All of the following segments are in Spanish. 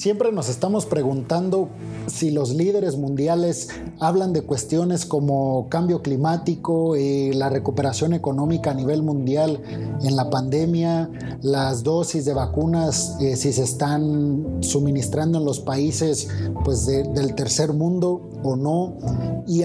Siempre nos estamos preguntando si los líderes mundiales hablan de cuestiones como cambio climático, eh, la recuperación económica a nivel mundial en la pandemia, las dosis de vacunas, eh, si se están suministrando en los países pues, del tercer mundo o no, y,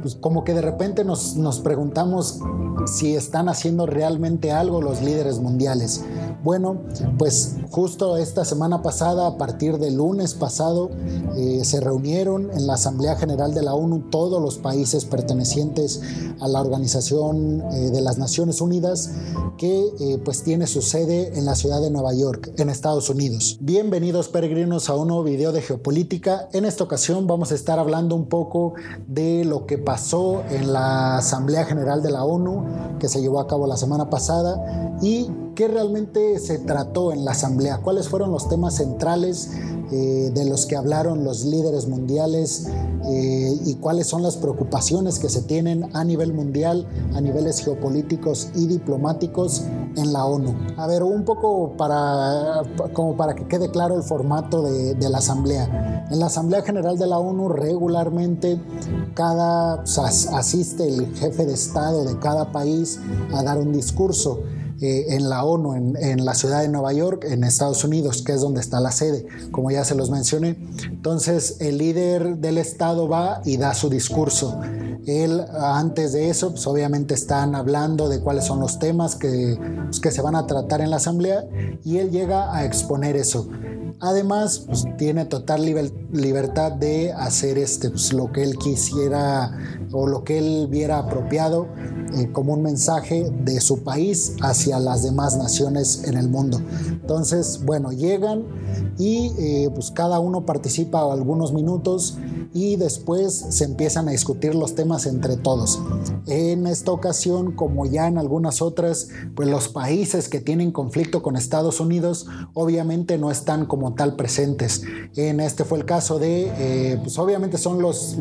pues, como que de repente nos, nos preguntamos si están haciendo realmente algo los líderes mundiales. Bueno, pues justo esta semana pasada, partir del lunes pasado, eh, se reunieron en la Asamblea General de la ONU todos los países pertenecientes a la Organización eh, de las Naciones Unidas, que eh, pues tiene su sede en la ciudad de Nueva York, en Estados Unidos. Bienvenidos peregrinos a un nuevo video de geopolítica. En esta ocasión vamos a estar hablando un poco de lo que pasó en la Asamblea General de la ONU, que se llevó a cabo la semana pasada, y qué realmente se trató en la Asamblea, cuáles fueron los temas centrales eh, de los que hablaron los líderes mundiales eh, y cuáles son las preocupaciones que se tienen a nivel mundial, a niveles geopolíticos y diplomáticos en la ONU. A ver, un poco para, como para que quede claro el formato de, la Asamblea. En la Asamblea General de la ONU regularmente cada, asiste el jefe de Estado de cada país a dar un discurso. Eh, en la ONU, en, la ciudad de Nueva York, en Estados Unidos, que es donde está la sede, como ya se los mencioné. Entonces, el líder del Estado va y da su discurso. Él, antes de eso, pues obviamente están hablando de cuáles son los temas que, pues, que se van a tratar en la asamblea y él llega a exponer eso. Además, pues, tiene total libertad de hacer este, pues, lo que él quisiera o lo que él viera apropiado eh, como un mensaje de su país hacia las demás naciones en el mundo. Entonces, bueno, llegan y eh, pues cada uno participa algunos minutos y después se empiezan a discutir los temas entre todos. En esta ocasión, como ya en algunas otras, pues los países que tienen conflicto con Estados Unidos obviamente no están como tal presentes. En este fue el caso de, eh, pues obviamente son los,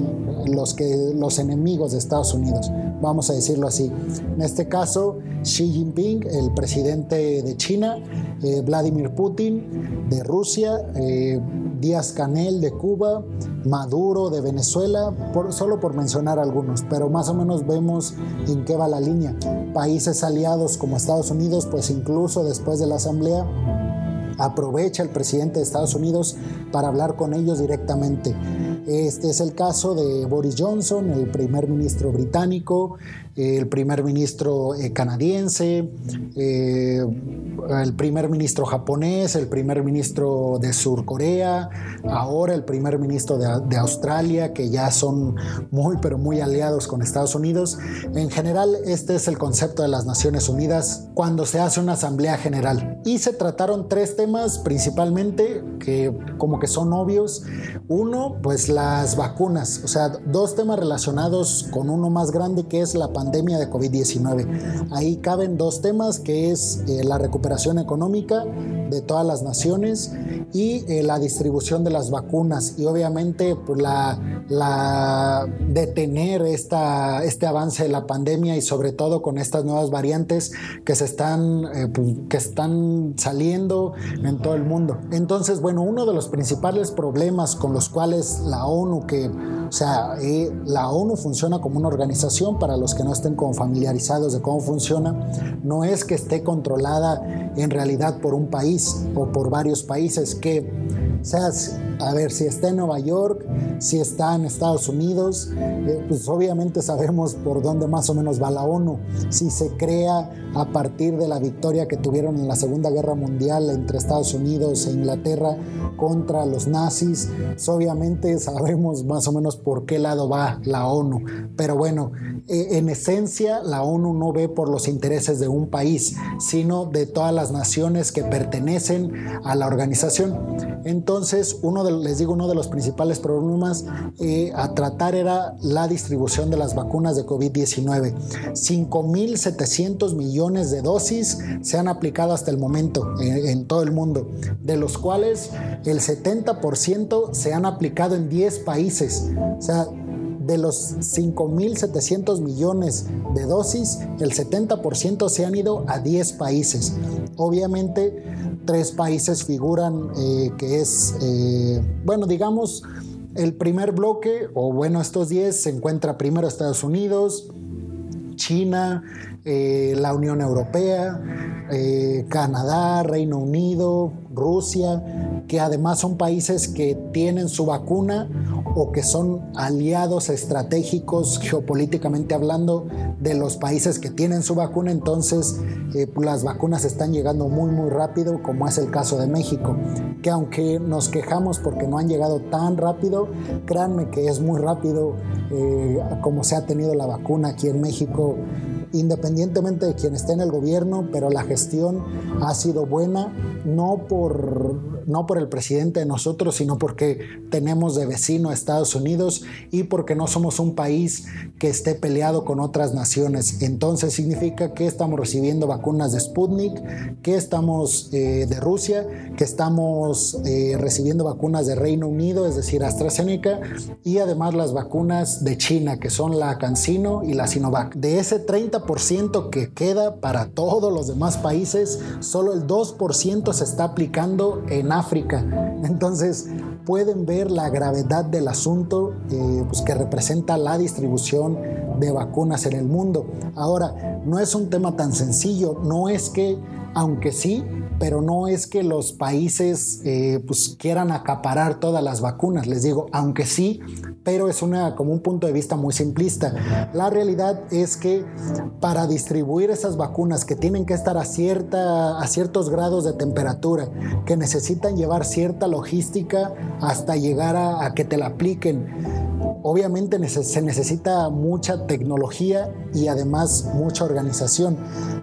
los, que, los enemigos de Estados Unidos, vamos a decirlo así. En este caso, Xi Jinping, el presidente de China, eh, Vladimir Putin de Rusia, eh, Díaz Canel de Cuba, Maduro de Venezuela, solo por mencionar algunos, pero más o menos vemos en qué va la línea. Países aliados como Estados Unidos, pues incluso después de la asamblea, aprovecha el presidente de Estados Unidos para hablar con ellos directamente. Este es el caso de Boris Johnson, el primer ministro británico, el primer ministro eh, canadiense, eh, el primer ministro japonés, el primer ministro de Sur Corea, ahora el primer ministro de, Australia, que ya son muy, pero muy aliados con Estados Unidos. En general, este es el concepto de las Naciones Unidas cuando se hace una asamblea general. Y se trataron tres temas principalmente que como que son obvios. Uno, pues las vacunas, o sea, dos temas relacionados con uno más grande que es la pandemia de COVID-19. Ahí caben dos temas que es eh, la recuperación económica de todas las naciones y eh, la distribución de las vacunas y obviamente pues, la, la detener esta, este avance de la pandemia y sobre todo con estas nuevas variantes que se están, eh, pues, que están saliendo en todo el mundo. Entonces, bueno, uno de los principales problemas con los cuales la ONU, que, o sea, eh, la ONU funciona como una organización, para los que no estén familiarizados de cómo funciona, no es que esté controlada en realidad por un país o por varios países que, sea, a ver, si está en Nueva York, si está en Estados Unidos, eh, pues obviamente sabemos por dónde más o menos va la ONU. Si se crea a partir de la victoria que tuvieron en la Segunda Guerra Mundial entre Estados Unidos e Inglaterra contra los nazis, pues obviamente sabemos más o menos por qué lado va la ONU. Pero bueno, eh, en esencia la ONU no ve por los intereses de un país, sino de todas las naciones que pertenecen a la organización. Entonces, uno de, les digo, uno de los principales problemas eh, a tratar era la distribución de las vacunas de COVID-19. 5.700 millones de dosis se han aplicado hasta el momento en, en todo el mundo, de los cuales el 70% se han aplicado en 10 países. O sea, de los 5.700 millones de dosis, el 70% se han ido a 10 países. Obviamente, tres países figuran eh, que es, eh, bueno, digamos, el primer bloque, o bueno, estos 10 se encuentra primero Estados Unidos, China, eh, la Unión Europea, Canadá, Reino Unido, Rusia, que además son países que tienen su vacuna o que son aliados estratégicos geopolíticamente hablando de los países que tienen su vacuna, entonces eh, las vacunas están llegando muy muy rápido, como es el caso de México, que aunque nos quejamos porque no han llegado tan rápido, créanme que es muy rápido eh, como se ha tenido la vacuna aquí en México independientemente de quien esté en el gobierno, pero la gestión ha sido buena, no por, no por el presidente de nosotros, sino porque tenemos de vecino a Estados Unidos y porque no somos un país que esté peleado con otras naciones. Entonces significa que estamos recibiendo vacunas de Sputnik, que estamos eh, de Rusia, que estamos eh, recibiendo vacunas de Reino Unido, es decir, AstraZeneca, y además las vacunas de China, que son la CanSino y la Sinovac. De ese 30 ciento que queda para todos los demás países, solo el 2% se está aplicando en África. Entonces pueden ver la gravedad del asunto eh, pues, que representa la distribución de vacunas en el mundo. Ahora, no es un tema tan sencillo, no es que, aunque sí, pero no es que los países eh, pues quieran acaparar todas las vacunas, les digo, aunque sí, pero es una, como un punto de vista muy simplista. La realidad es que para distribuir esas vacunas que tienen que estar a, cierta, a ciertos grados de temperatura, que necesitan llevar cierta logística hasta llegar a, a que te la apliquen, obviamente se necesita mucha tecnología y además mucha organización.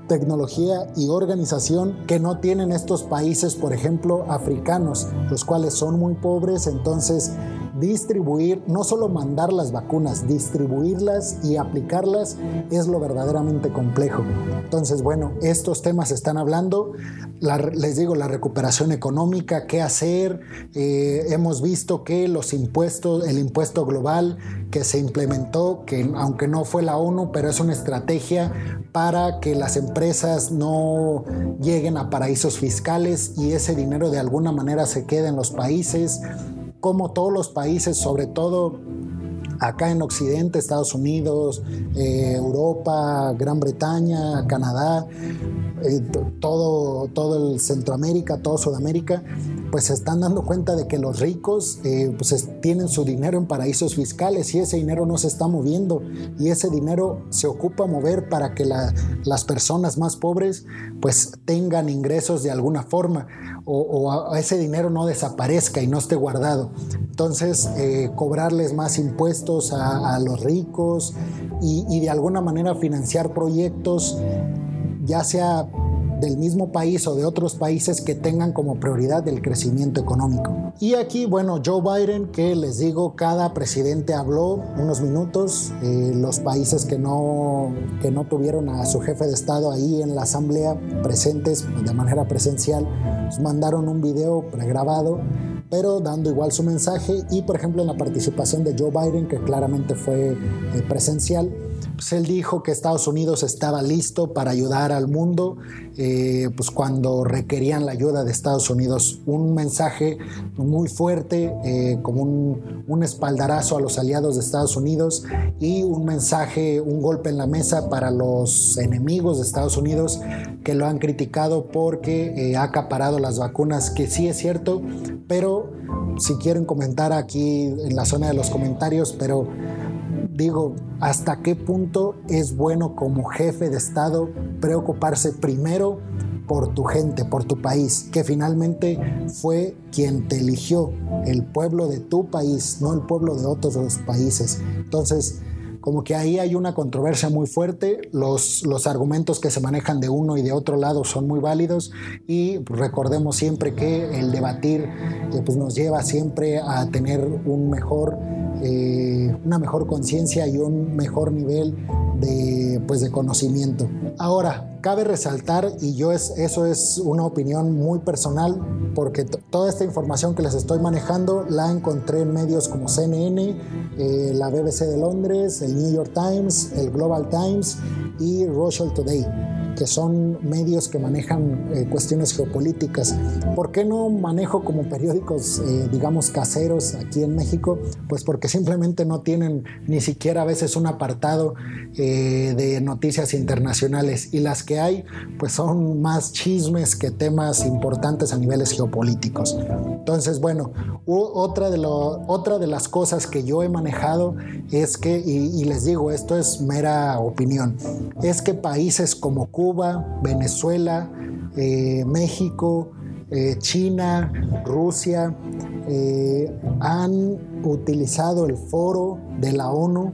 Tecnología y organización que no tienen estos países, por ejemplo, africanos, los cuales son muy pobres, entonces distribuir, no solo mandar las vacunas, distribuirlas y aplicarlas es lo verdaderamente complejo. Entonces, bueno, estos temas están hablando, les digo, la recuperación económica, qué hacer, eh, hemos visto que los impuestos, el impuesto global que se implementó, que aunque no fue la ONU, pero es una estrategia para que las empresas no lleguen a paraísos fiscales y ese dinero de alguna manera se quede en los países como todos los países, sobre todo acá en Occidente, Estados Unidos, eh, Europa, Gran Bretaña, Canadá, eh, todo, todo el Centroamérica, todo Sudamérica, pues se están dando cuenta de que los ricos eh, pues tienen su dinero en paraísos fiscales y ese dinero no se está moviendo. Y ese dinero se ocupa mover para que las personas más pobres pues tengan ingresos de alguna forma o, ese dinero no desaparezca y no esté guardado. Entonces, eh, cobrarles más impuestos a, los ricos y, y de alguna manera financiar proyectos, ya sea del mismo país o de otros países que tengan como prioridad el crecimiento económico. Y aquí, bueno, Joe Biden, que les digo, cada presidente habló unos minutos, eh, los países que no, que no tuvieron a su jefe de Estado ahí en la asamblea presentes de manera presencial, pues mandaron un video pregrabado pero dando igual su mensaje y por ejemplo en la participación de Joe Biden que claramente fue eh, presencial pues él dijo que Estados Unidos estaba listo para ayudar al mundo eh, pues cuando requerían la ayuda de Estados Unidos. Un mensaje muy fuerte, eh, como un, un, espaldarazo a los aliados de Estados Unidos y un mensaje, un golpe en la mesa para los enemigos de Estados Unidos que lo han criticado porque eh, ha acaparado las vacunas, que sí es cierto, pero si quieren comentar aquí en la zona de los comentarios, pero digo, hasta qué punto es bueno como jefe de Estado preocuparse primero por tu gente, por tu país, que finalmente fue quien te eligió, el pueblo de tu país, no el pueblo de otros países. Entonces, como que ahí hay una controversia muy fuerte, los, los argumentos que se manejan de uno y de otro lado son muy válidos. Y recordemos siempre que el debatir eh, pues nos lleva siempre a tener un mejor, eh, una mejor conciencia y un mejor nivel de, pues de conocimiento. Ahora, cabe resaltar, y yo es, eso es una opinión muy personal, porque toda esta información que les estoy manejando la encontré en medios como CNN, eh, la BBC de Londres, el New York Times, el Global Times y Russia Today que son medios que manejan eh, cuestiones geopolíticas. ¿Por qué no manejo como periódicos, eh, digamos, caseros aquí en México? Pues porque simplemente no tienen ni siquiera a veces un apartado eh, de noticias internacionales y las que hay, pues son más chismes que temas importantes a niveles geopolíticos. Entonces, bueno, otra de, las cosas que yo he manejado es que, y, les digo, esto es mera opinión, es que países como Cuba, Cuba, Venezuela, eh, México, eh, China, Rusia, eh, han utilizado el foro de la ONU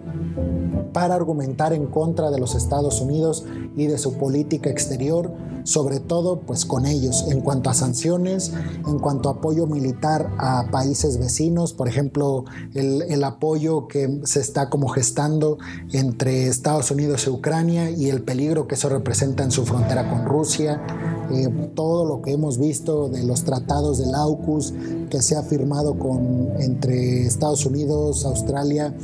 para argumentar en contra de los Estados Unidos y de su política exterior, sobre todo pues con ellos. En cuanto a sanciones, en cuanto a apoyo militar a países vecinos, por ejemplo, el, el apoyo que se está como gestando entre Estados Unidos y Ucrania y el peligro que eso representa en su frontera con Rusia, todo lo que hemos visto de los tratados del AUKUS que se ha firmado con, entre Estados Unidos, Australia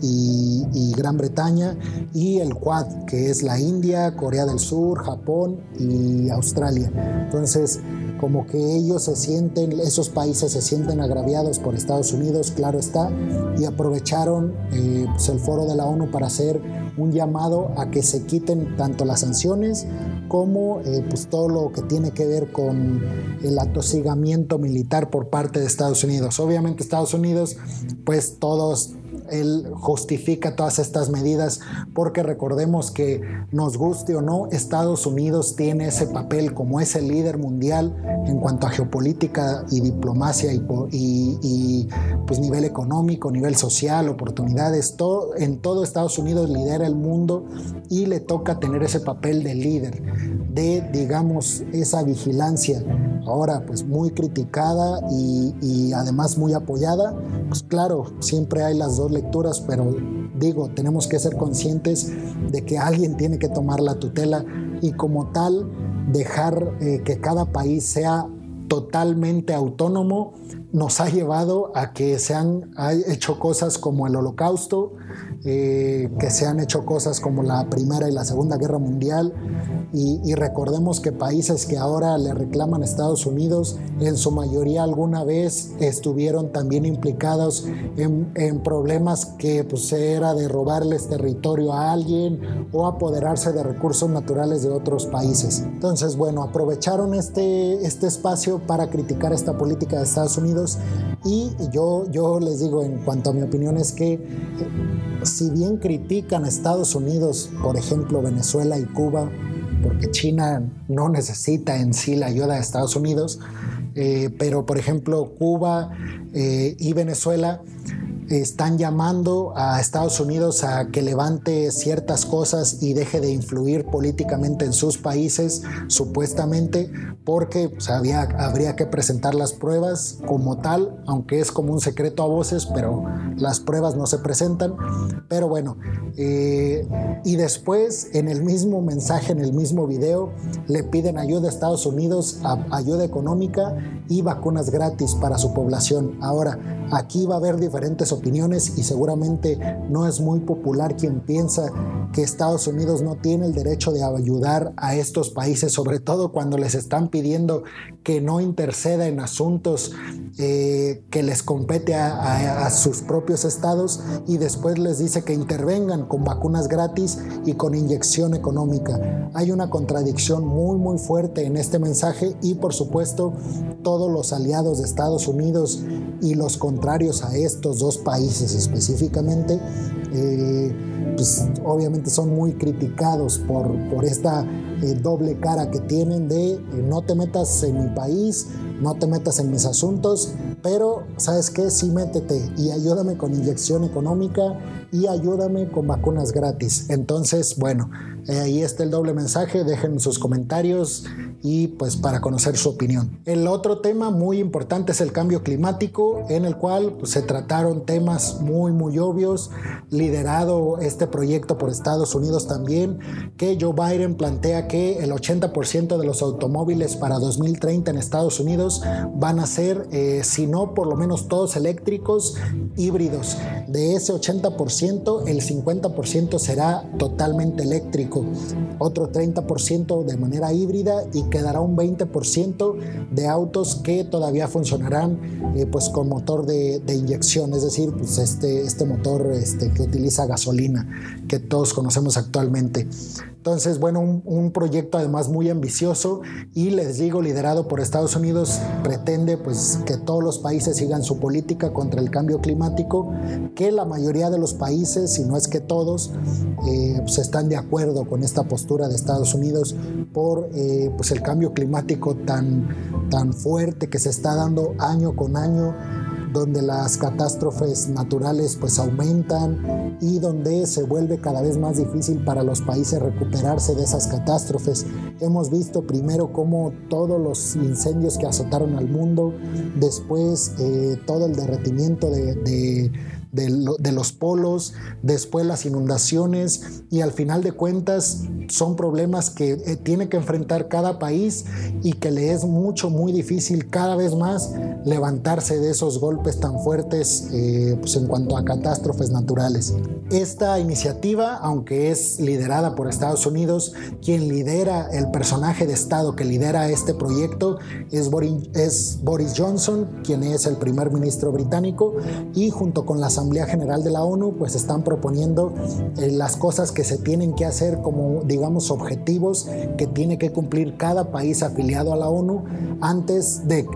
y Gran Bretaña y el Quad, que es la India, Corea del Sur, Japón y Australia. Entonces, como que ellos se sienten, esos países se sienten agraviados por Estados Unidos, claro está, y aprovecharon eh, pues, el foro de la ONU para hacer un llamado a que se quiten tanto las sanciones como eh, pues todo lo que tiene que ver con el atosigamiento militar por parte de Estados Unidos. Obviamente Estados Unidos, pues todos él justifica todas estas medidas porque recordemos que nos guste o no, Estados Unidos tiene ese papel como ese líder mundial en cuanto a geopolítica y diplomacia y, y, pues nivel económico, nivel social, oportunidades, todo, en todo Estados Unidos lidera el mundo y le toca tener ese papel de líder, de digamos esa vigilancia, ahora pues muy criticada y, y además muy apoyada, pues claro, siempre hay las dos pero digo, tenemos que ser conscientes de que alguien tiene que tomar la tutela y como tal dejar eh, que cada país sea totalmente autónomo nos ha llevado a que se han hecho cosas como el holocausto, eh, que se han hecho cosas como la Primera y la Segunda Guerra Mundial, y, recordemos que países que ahora le reclaman a Estados Unidos, en su mayoría alguna vez estuvieron también implicados en, problemas que pues, era de robarles territorio a alguien o apoderarse de recursos naturales de otros países. Entonces, bueno, aprovecharon este, este espacio para criticar esta política de Estados Unidos y yo, yo les digo, en cuanto a mi opinión, es que si bien critican a Estados Unidos, por ejemplo, Venezuela y Cuba, porque China no necesita en sí la ayuda de Estados Unidos, eh, pero por ejemplo Cuba eh, y Venezuela están llamando a Estados Unidos a que levante ciertas cosas y deje de influir políticamente en sus países, supuestamente, porque pues, habría que presentar las pruebas como tal, aunque es como un secreto a voces, pero las pruebas no se presentan. Pero bueno, eh, y después en el mismo mensaje, en el mismo video, le piden ayuda a Estados Unidos, ayuda económica y vacunas gratis para su población. Ahora, aquí va a haber diferentes opiniones y seguramente no es muy popular quien piensa que Estados Unidos no tiene el derecho de ayudar a estos países, sobre todo cuando les están pidiendo que no interceda en asuntos eh, que les compete a, sus propios estados y después les dice que intervengan con vacunas gratis y con inyección económica. Hay una contradicción muy muy fuerte en este mensaje y por supuesto todos los aliados de Estados Unidos y los contrarios a estos dos países específicamente, eh, pues obviamente son muy criticados por, por esta eh, doble cara que tienen de eh, no te metas en mi país no te metas en mis asuntos, pero ¿sabes qué? Sí métete y ayúdame con inyección económica y ayúdame con vacunas gratis. Entonces, bueno, eh, ahí está el doble mensaje, dejen sus comentarios y pues para conocer su opinión. El otro tema muy importante es el cambio climático, en el cual pues, se trataron temas muy muy obvios, liderado este proyecto por Estados Unidos también, que Joe Biden plantea que el 80% de los automóviles para 2030 en Estados Unidos van a ser, eh, no por lo menos todos eléctricos, híbridos. De ese 80%, el 50% será totalmente eléctrico, otro 30% de manera híbrida y quedará un 20% de autos que todavía funcionarán eh, pues con motor de, inyección, es decir, pues este, este motor este, que utiliza gasolina que todos conocemos actualmente. Entonces, bueno, un, proyecto además muy ambicioso y les digo, liderado por Estados Unidos, pretende pues que todos los países sigan su política contra el cambio climático, que la mayoría de los países, si no es que todos, eh, pues están de acuerdo con esta postura de Estados Unidos por eh, pues el cambio climático tan, tan fuerte que se está dando año con año donde las catástrofes naturales pues aumentan y donde se vuelve cada vez más difícil para los países recuperarse de esas catástrofes. Hemos visto primero cómo todos los incendios que azotaron al mundo, después eh, todo el derretimiento de de, los polos, después las inundaciones y al final de cuentas son problemas que eh, tiene que enfrentar cada país y que le es mucho, muy difícil cada vez más levantarse de esos golpes tan fuertes eh, pues en cuanto a catástrofes naturales. Esta iniciativa, aunque es liderada por Estados Unidos, quien lidera el personaje de Estado que lidera este proyecto es Boris, es Boris Johnson, quien es el primer ministro británico y junto con las Asamblea General de la ONU pues están proponiendo eh, las cosas que se tienen que hacer como digamos objetivos que tiene que cumplir cada país afiliado a la ONU antes de,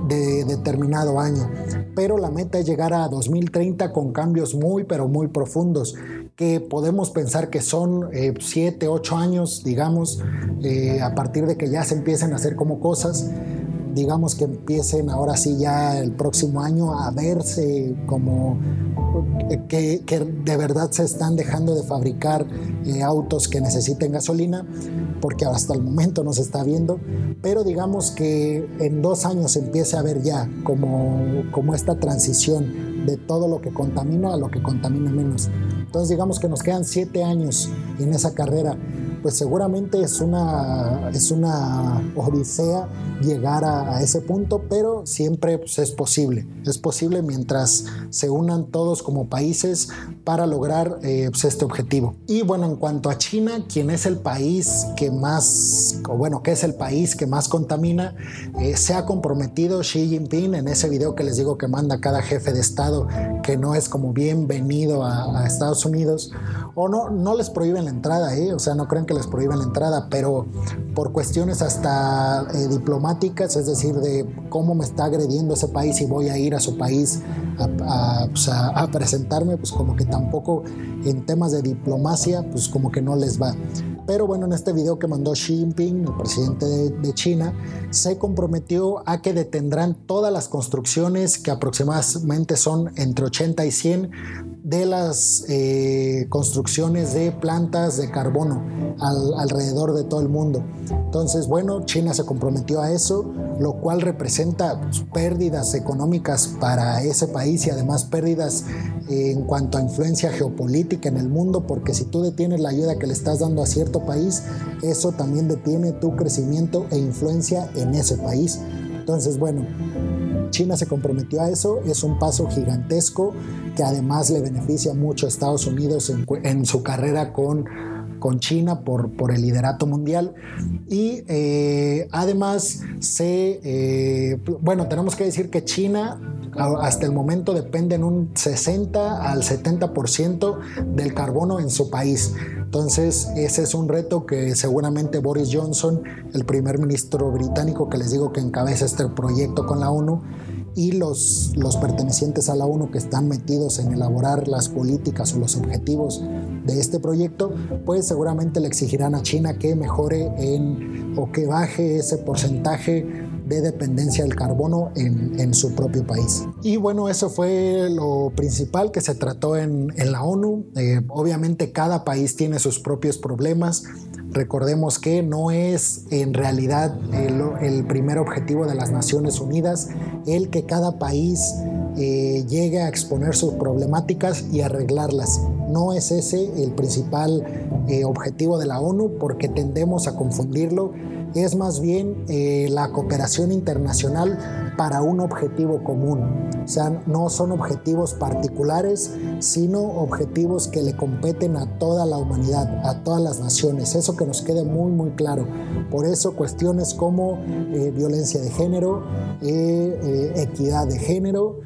determinado año. Pero la meta es llegar a 2030 con cambios muy pero muy profundos que podemos pensar que son 7, eh, 8 años, digamos, eh, a partir de que ya se empiecen a hacer como cosas digamos que empiecen ahora sí ya el próximo año a verse como que, de verdad se están dejando de fabricar eh, autos que necesiten gasolina, porque hasta el momento no se está viendo, pero digamos que en dos años empiece a ver ya como, como esta transición de todo lo que contamina a lo que contamina menos. Entonces digamos que nos quedan siete años en esa carrera pues seguramente es una, es una odisea llegar a, ese punto, pero siempre pues, es posible. Es posible mientras se unan todos como países para lograr eh, pues, este objetivo. Y bueno, en cuanto a China, quien es el país que más, o bueno, que es el país que más contamina, eh, se ha comprometido Xi Jinping en ese video que les digo que manda cada jefe de Estado, que no es como bienvenido a, a Estados Unidos, o no, no les prohíben la entrada, ¿eh? o sea, no creen que les prohíben la entrada, pero por cuestiones hasta eh, diplomáticas, es decir, de cómo me está agrediendo ese país y voy a ir a su país a, pues, presentarme, pues como que tampoco en temas de diplomacia, pues como que no les va. Pero bueno, en este video que mandó Xi Jinping, el presidente de, China, se comprometió a que detendrán todas las construcciones que aproximadamente son entre 80 y 100 de las eh, construcciones de plantas de carbono alrededor de todo el mundo. Entonces, bueno, China se comprometió a eso, lo cual representa pérdidas económicas para ese país y además pérdidas en cuanto a influencia geopolítica en el mundo, porque si tú detienes la ayuda que le estás dando a cierto país, eso también detiene tu crecimiento e influencia en ese país. Entonces, bueno, China se comprometió a eso, es un paso gigantesco que además le beneficia mucho a Estados Unidos en, su carrera con, con China por, por, el liderato mundial. Y eh, además se, eh, bueno, tenemos que decir que China hasta el momento depende en un 60 al 70% del carbono en su país. Entonces, ese es un reto que seguramente Boris Johnson, el primer ministro británico que les digo que encabeza este proyecto con la ONU, y los, los pertenecientes a la ONU que están metidos en elaborar las políticas o los objetivos de este proyecto, pues seguramente le exigirán a China que mejore en o que baje ese porcentaje de dependencia del carbono en, su propio país. Y bueno, eso fue lo principal que se trató en, la ONU. Eh, obviamente cada país tiene sus propios problemas. Recordemos que no es en realidad el, primer objetivo de las Naciones Unidas el que cada país eh, llegue a exponer sus problemáticas y arreglarlas. No es ese el principal eh, objetivo de la ONU porque tendemos a confundirlo es más bien eh, la cooperación internacional para un objetivo común. O sea, no son objetivos particulares, sino objetivos que le competen a toda la humanidad, a todas las naciones. Eso que nos quede muy, muy claro. Por eso cuestiones como eh, violencia de género, eh, equidad de género,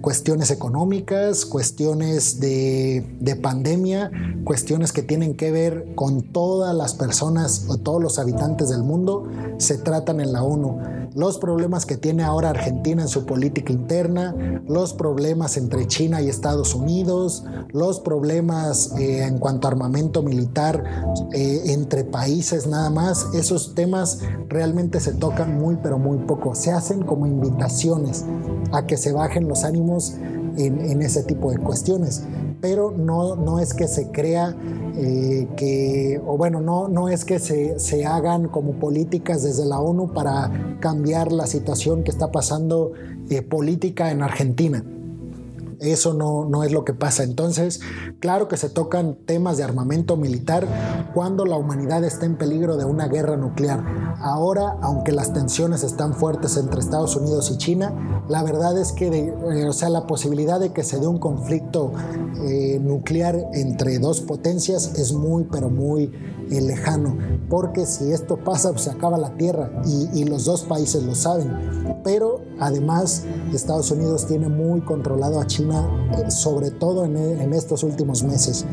cuestiones económicas, cuestiones de, pandemia, cuestiones que tienen que ver con todas las personas o todos los habitantes del mundo, se tratan en la ONU. Los problemas que tiene ahora Argentina en su política interna, los problemas entre China y Estados Unidos, los problemas eh, en cuanto a armamento militar eh, entre países nada más, esos temas realmente se tocan muy pero muy poco. Se hacen como invitaciones a que se bajen los ánimos en, ese tipo de cuestiones. Pero no, no es que se crea eh, que, o bueno, no, no es que se, se, hagan como políticas desde la ONU para cambiar la situación que está pasando eh, política en Argentina. Eso no, no es lo que pasa. Entonces, claro que se tocan temas de armamento militar cuando la humanidad está en peligro de una guerra nuclear. Ahora, aunque las tensiones están fuertes entre Estados Unidos y China, la verdad es que, eh, o sea, la posibilidad de que se dé un conflicto eh, nuclear entre dos potencias es muy, pero muy eh, lejano, porque si esto pasa, pues se acaba la Tierra y, los dos países lo saben. Pero además, Estados Unidos tiene muy controlado a China eh, sobre todo en, estos últimos meses,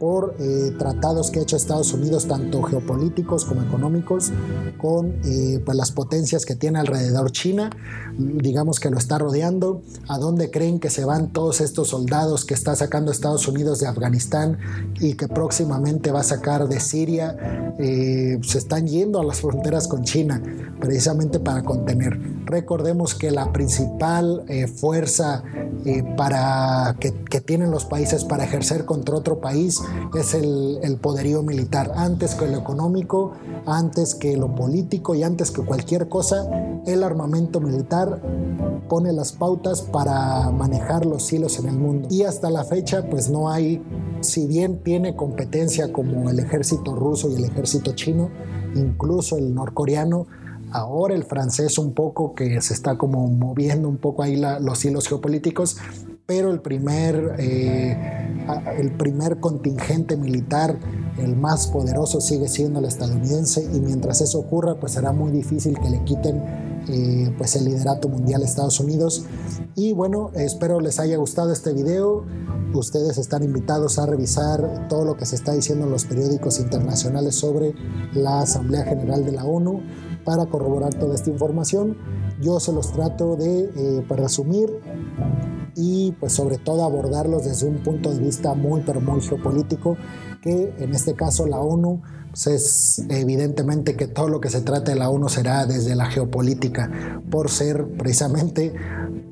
por eh, tratados que ha hecho Estados Unidos, tanto geopolíticos como económicos, con eh, pues las potencias que tiene alrededor China, digamos que lo está rodeando, a dónde creen que se van todos estos soldados que está sacando Estados Unidos de Afganistán y que próximamente va a sacar de Siria, se están yendo a las fronteras con China, precisamente para contener. Recordemos que la principal fuerza para que, tienen los países para ejercer contra otro país es el, poderío militar. Antes que lo económico, antes que lo político y antes que cualquier cosa, el armamento militar pone las pautas para manejar los hilos en el mundo. Y hasta la fecha, pues no hay, si bien tiene competencia como el ejército ruso y el ejército chino, incluso el norcoreano, ahora el francés un poco que se está como moviendo un poco ahí los hilos geopolíticos, pero el primer, eh, el primer contingente militar, el más poderoso, sigue siendo el estadounidense y mientras eso ocurra, pues será muy difícil que le quiten eh, pues el liderato mundial a Estados Unidos. Y bueno, espero les haya gustado este video. Ustedes están invitados a revisar todo lo que se está diciendo en los periódicos internacionales sobre la Asamblea General de la ONU para corroborar toda esta información. Yo se los trato de eh, pues, resumir y pues sobre todo abordarlos desde un punto de vista muy pero muy geopolítico que en este caso la ONU pues es evidentemente que todo lo que se trata de la ONU será desde la geopolítica por ser precisamente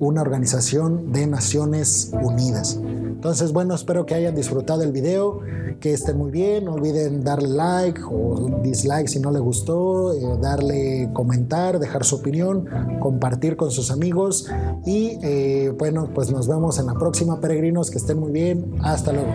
una organización de Naciones Unidas. Entonces, bueno, espero que hayan disfrutado el video, que estén muy bien, no olviden darle like o dislike si no les gustó, eh, darle comentar, dejar su opinión, compartir con sus amigos. Y eh, bueno, pues nos vemos en la próxima, peregrinos, que estén muy bien, hasta luego.